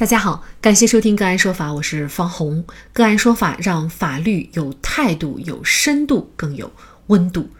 大家好，感谢收听个案说法，我是方红。个案说法让法律有态度、有深度、更有温度。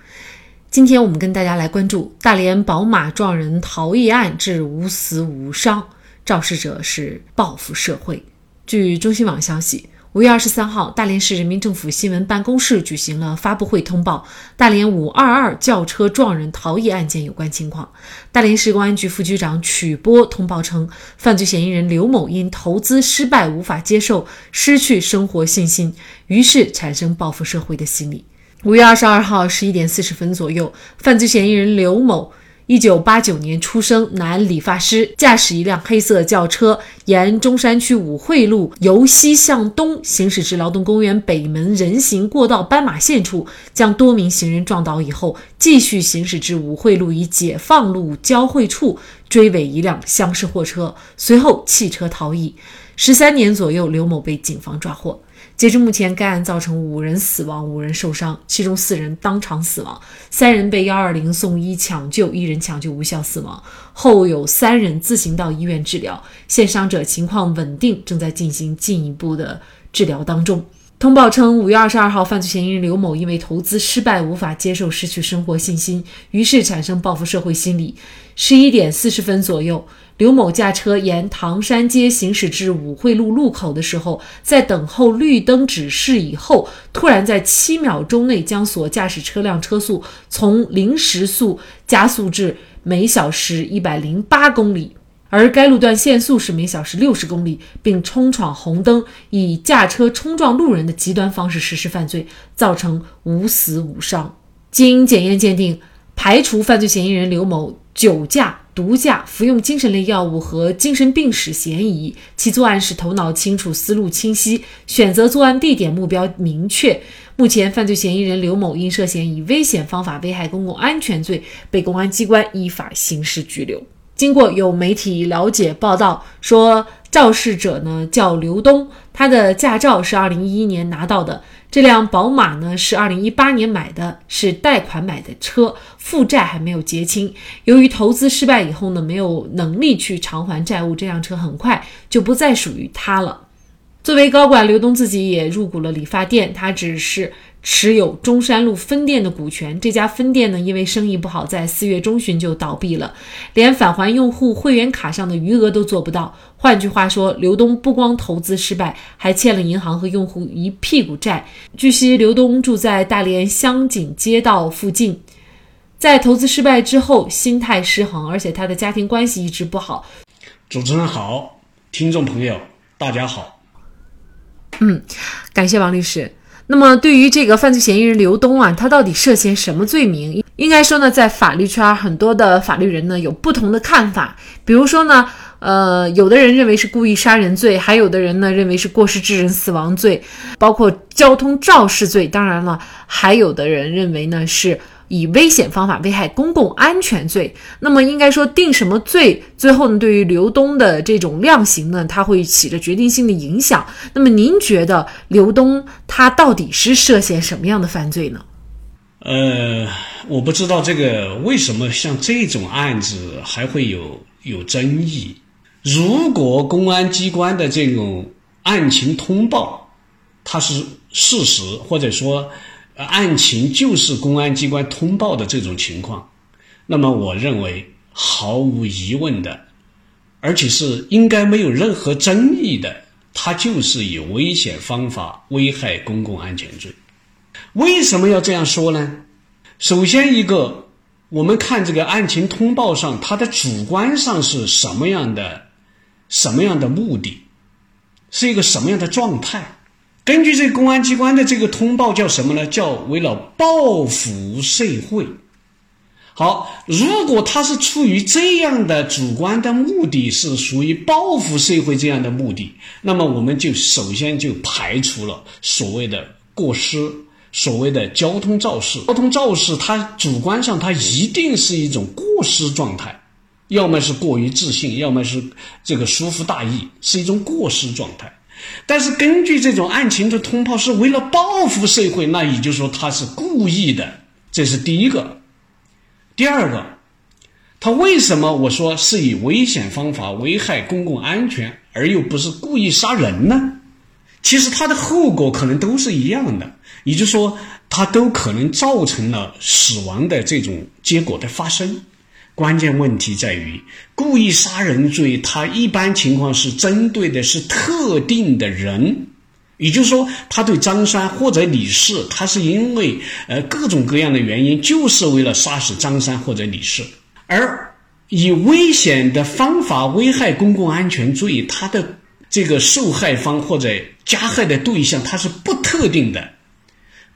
今天我们跟大家来关注大连宝马撞人逃逸案致无死无伤，肇事者是报复社会。据中新网消息。五月二十三号，大连市人民政府新闻办公室举行了发布会，通报大连五二二轿车撞人逃逸案件有关情况。大连市公安局副局长曲波通报称，犯罪嫌疑人刘某因投资失败无法接受，失去生活信心，于是产生报复社会的心理。五月二十二号十一点四十分左右，犯罪嫌疑人刘某。一九八九年出生，男，理发师，驾驶一辆黑色轿车，沿中山区五惠路由西向东行驶至劳动公园北门人行过道斑马线处，将多名行人撞倒以后，继续行驶至五惠路与解放路交汇处，追尾一辆厢式货车，随后弃车逃逸。十三年左右，刘某被警方抓获。截至目前，该案造成五人死亡，五人受伤，其中四人当场死亡，三人被幺二零送医抢救，一人抢救无效死亡，后有三人自行到医院治疗，现伤者情况稳定，正在进行进一步的治疗当中。通报称，五月二十二号，犯罪嫌疑人刘某因为投资失败无法接受，失去生活信心，于是产生报复社会心理。十一点四十分左右。刘某驾车沿唐山街行驶至五惠路路口的时候，在等候绿灯指示以后，突然在七秒钟内将所驾驶车辆车速从零时速加速至每小时一百零八公里，而该路段限速是每小时六十公里，并冲闯红灯，以驾车冲撞路人的极端方式实施犯罪，造成无死无伤。经检验鉴定，排除犯罪嫌疑人刘某酒驾。毒驾、服用精神类药物和精神病史嫌疑，其作案时头脑清楚、思路清晰，选择作案地点、目标明确。目前，犯罪嫌疑人刘某因涉嫌以危险方法危害公共安全罪，被公安机关依法刑事拘留。经过有媒体了解报道说，肇事者呢叫刘东，他的驾照是二零一一年拿到的。这辆宝马呢是二零一八年买的，是贷款买的车，负债还没有结清。由于投资失败以后呢，没有能力去偿还债务，这辆车很快就不再属于他了。作为高管，刘东自己也入股了理发店，他只是。持有中山路分店的股权，这家分店呢，因为生意不好，在四月中旬就倒闭了，连返还用户会员卡上的余额都做不到。换句话说，刘东不光投资失败，还欠了银行和用户一屁股债。据悉，刘东住在大连香景街道附近，在投资失败之后，心态失衡，而且他的家庭关系一直不好。主持人好，听众朋友大家好。嗯，感谢王律师。那么，对于这个犯罪嫌疑人刘东啊，他到底涉嫌什么罪名？应该说呢，在法律圈，很多的法律人呢有不同的看法。比如说呢，呃，有的人认为是故意杀人罪，还有的人呢认为是过失致人死亡罪，包括交通肇事罪。当然了，还有的人认为呢是。以危险方法危害公共安全罪，那么应该说定什么罪，最后呢，对于刘东的这种量刑呢，它会起着决定性的影响。那么您觉得刘东他到底是涉嫌什么样的犯罪呢？呃，我不知道这个为什么像这种案子还会有有争议。如果公安机关的这种案情通报，它是事实，或者说。案情就是公安机关通报的这种情况，那么我认为毫无疑问的，而且是应该没有任何争议的，他就是以危险方法危害公共安全罪。为什么要这样说呢？首先一个，我们看这个案情通报上，它的主观上是什么样的，什么样的目的，是一个什么样的状态？根据这公安机关的这个通报，叫什么呢？叫为了报复社会。好，如果他是出于这样的主观的目的，是属于报复社会这样的目的，那么我们就首先就排除了所谓的过失，所谓的交通肇事。交通肇事，它主观上它一定是一种过失状态，要么是过于自信，要么是这个疏忽大意，是一种过失状态。但是根据这种案情的通报，是为了报复社会，那也就是说他是故意的，这是第一个。第二个，他为什么我说是以危险方法危害公共安全而又不是故意杀人呢？其实它的后果可能都是一样的，也就是说，它都可能造成了死亡的这种结果的发生。关键问题在于，故意杀人罪，它一般情况是针对的是特定的人，也就是说，他对张三或者李四，他是因为呃各种各样的原因，就是为了杀死张三或者李四，而以危险的方法危害公共安全罪，他的这个受害方或者加害的对象，他是不特定的。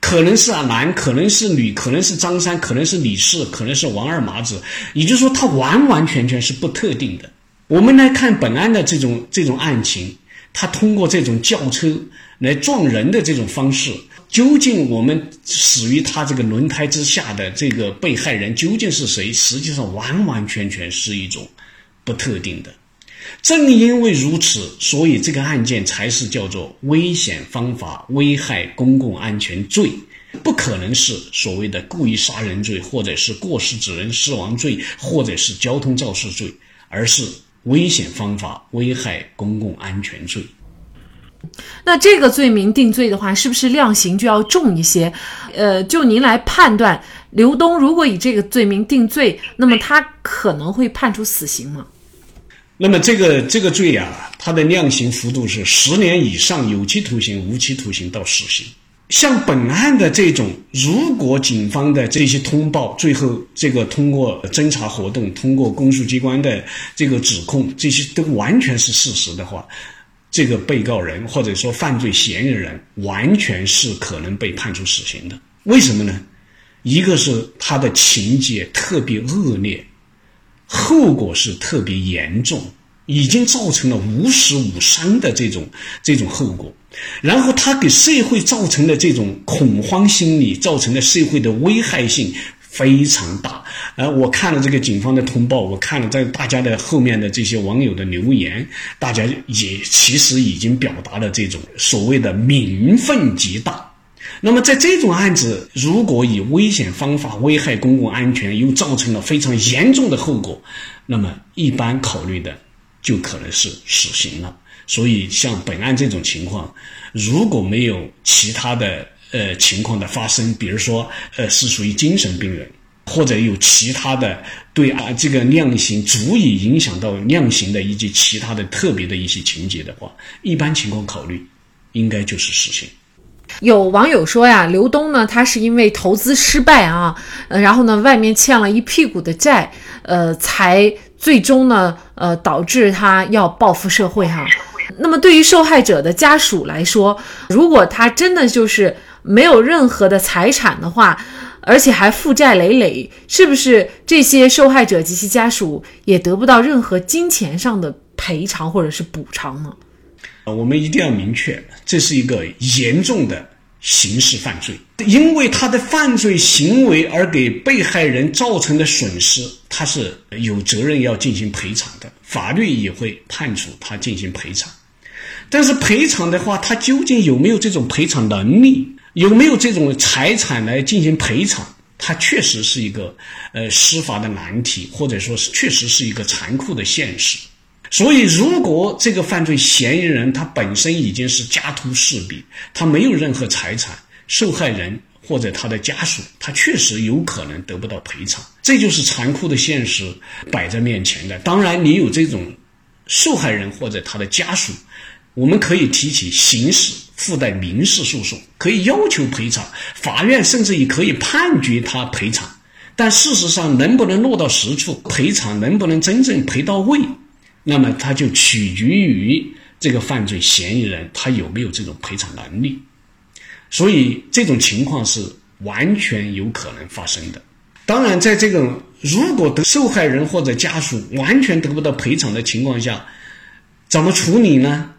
可能是啊男，可能是女，可能是张三，可能是李四，可能是王二麻子，也就是说，他完完全全是不特定的。我们来看本案的这种这种案情，他通过这种轿车来撞人的这种方式，究竟我们死于他这个轮胎之下的这个被害人究竟是谁？实际上完完全全是一种不特定的。正因为如此，所以这个案件才是叫做危险方法危害公共安全罪，不可能是所谓的故意杀人罪，或者是过失致人死亡罪，或者是交通肇事罪，而是危险方法危害公共安全罪。那这个罪名定罪的话，是不是量刑就要重一些？呃，就您来判断，刘东如果以这个罪名定罪，那么他可能会判处死刑吗？那么这个这个罪啊，它的量刑幅度是十年以上有期徒刑、无期徒刑到死刑。像本案的这种，如果警方的这些通报最后这个通过侦查活动、通过公诉机关的这个指控，这些都完全是事实的话，这个被告人或者说犯罪嫌疑人完全是可能被判处死刑的。为什么呢？一个是他的情节特别恶劣。后果是特别严重，已经造成了无死无伤的这种这种后果，然后他给社会造成的这种恐慌心理，造成的社会的危害性非常大。呃，我看了这个警方的通报，我看了在大家的后面的这些网友的留言，大家也其实已经表达了这种所谓的民愤极大。那么，在这种案子，如果以危险方法危害公共安全，又造成了非常严重的后果，那么一般考虑的就可能是死刑了。所以，像本案这种情况，如果没有其他的呃情况的发生，比如说呃是属于精神病人，或者有其他的对啊这个量刑足以影响到量刑的以及其他的特别的一些情节的话，一般情况考虑应该就是死刑。有网友说呀，刘东呢，他是因为投资失败啊，呃，然后呢，外面欠了一屁股的债，呃，才最终呢，呃，导致他要报复社会哈。那么，对于受害者的家属来说，如果他真的就是没有任何的财产的话，而且还负债累累，是不是这些受害者及其家属也得不到任何金钱上的赔偿或者是补偿呢？我们一定要明确，这是一个严重的刑事犯罪，因为他的犯罪行为而给被害人造成的损失，他是有责任要进行赔偿的，法律也会判处他进行赔偿。但是赔偿的话，他究竟有没有这种赔偿能力，有没有这种财产来进行赔偿，它确实是一个呃司法的难题，或者说是确实是一个残酷的现实。所以，如果这个犯罪嫌疑人他本身已经是家徒四壁，他没有任何财产，受害人或者他的家属，他确实有可能得不到赔偿。这就是残酷的现实摆在面前的。当然，你有这种受害人或者他的家属，我们可以提起刑事附带民事诉讼，可以要求赔偿，法院甚至也可以判决他赔偿。但事实上，能不能落到实处，赔偿能不能真正赔到位？那么，他就取决于这个犯罪嫌疑人他有没有这种赔偿能力，所以这种情况是完全有可能发生的。当然，在这种如果得受害人或者家属完全得不到赔偿的情况下，怎么处理呢？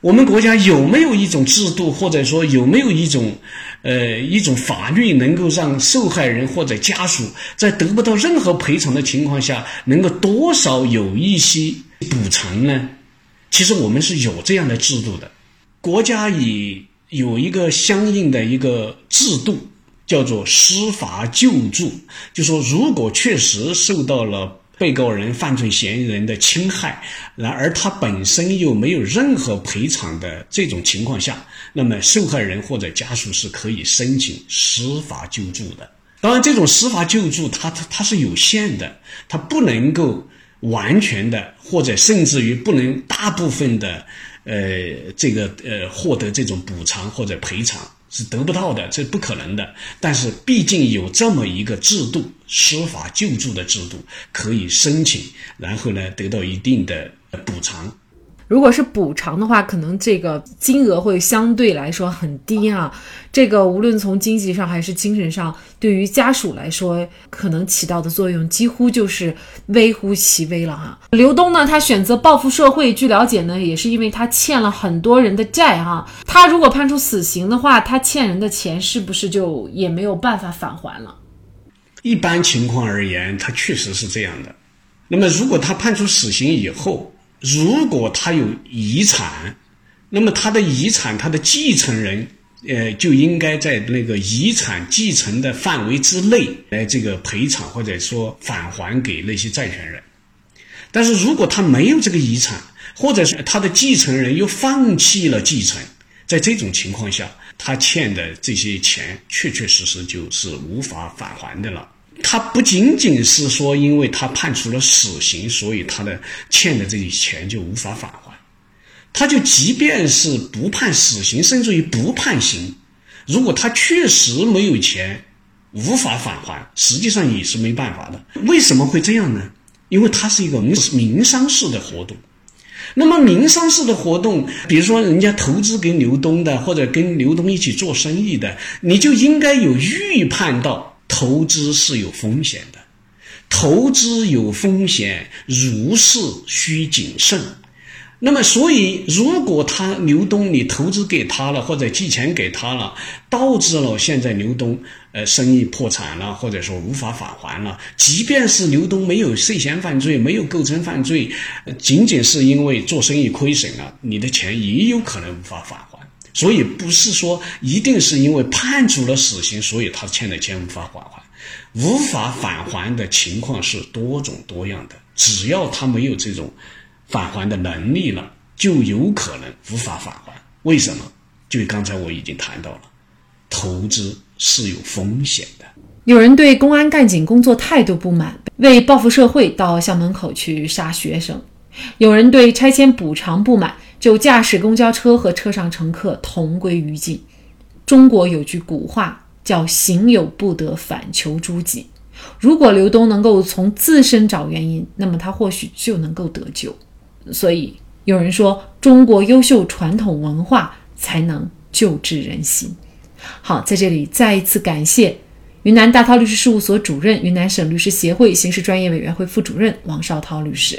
我们国家有没有一种制度，或者说有没有一种呃一种法律，能够让受害人或者家属在得不到任何赔偿的情况下，能够多少有一些？补偿呢？其实我们是有这样的制度的，国家也有一个相应的一个制度，叫做司法救助。就说如果确实受到了被告人犯罪嫌疑人的侵害，然而他本身又没有任何赔偿的这种情况下，那么受害人或者家属是可以申请司法救助的。当然，这种司法救助它它它是有限的，它不能够完全的，或者甚至于不能大部分的，呃，这个呃获得这种补偿或者赔偿。是得不到的，这不可能的。但是毕竟有这么一个制度，司法救助的制度，可以申请，然后呢得到一定的补偿。如果是补偿的话，可能这个金额会相对来说很低啊。这个无论从经济上还是精神上，对于家属来说，可能起到的作用几乎就是微乎其微了哈。刘东呢，他选择报复社会，据了解呢，也是因为他欠了很多人的债哈。他如果判处死刑的话，他欠人的钱是不是就也没有办法返还了？一般情况而言，他确实是这样的。那么，如果他判处死刑以后，如果他有遗产，那么他的遗产，他的继承人，呃，就应该在那个遗产继承的范围之内来这个赔偿或者说返还给那些债权人。但是如果他没有这个遗产，或者是他的继承人又放弃了继承，在这种情况下，他欠的这些钱确确实实就是无法返还的了。他不仅仅是说，因为他判处了死刑，所以他的欠的这些钱就无法返还。他就即便是不判死刑，甚至于不判刑，如果他确实没有钱，无法返还，实际上也是没办法的。为什么会这样呢？因为它是一个民民商事的活动。那么民商事的活动，比如说人家投资给刘东的，或者跟刘东一起做生意的，你就应该有预判到。投资是有风险的，投资有风险，入市需谨慎。那么，所以如果他刘东你投资给他了，或者寄钱给他了，导致了现在刘东呃生意破产了，或者说无法返还了，即便是刘东没有涉嫌犯罪，没有构成犯罪，仅仅是因为做生意亏损了，你的钱也有可能无法返还。所以不是说一定是因为判处了死刑，所以他欠的钱无法返还，无法返还的情况是多种多样的。只要他没有这种返还的能力了，就有可能无法返还。为什么？就刚才我已经谈到了，投资是有风险的。有人对公安干警工作态度不满，为报复社会到校门口去杀学生；有人对拆迁补偿不满。就驾驶公交车和车上乘客同归于尽。中国有句古话叫“行有不得，反求诸己”。如果刘东能够从自身找原因，那么他或许就能够得救。所以有人说，中国优秀传统文化才能救治人心。好，在这里再一次感谢云南大韬律师事务所主任、云南省律师协会刑事专业委员会副主任王绍涛律师。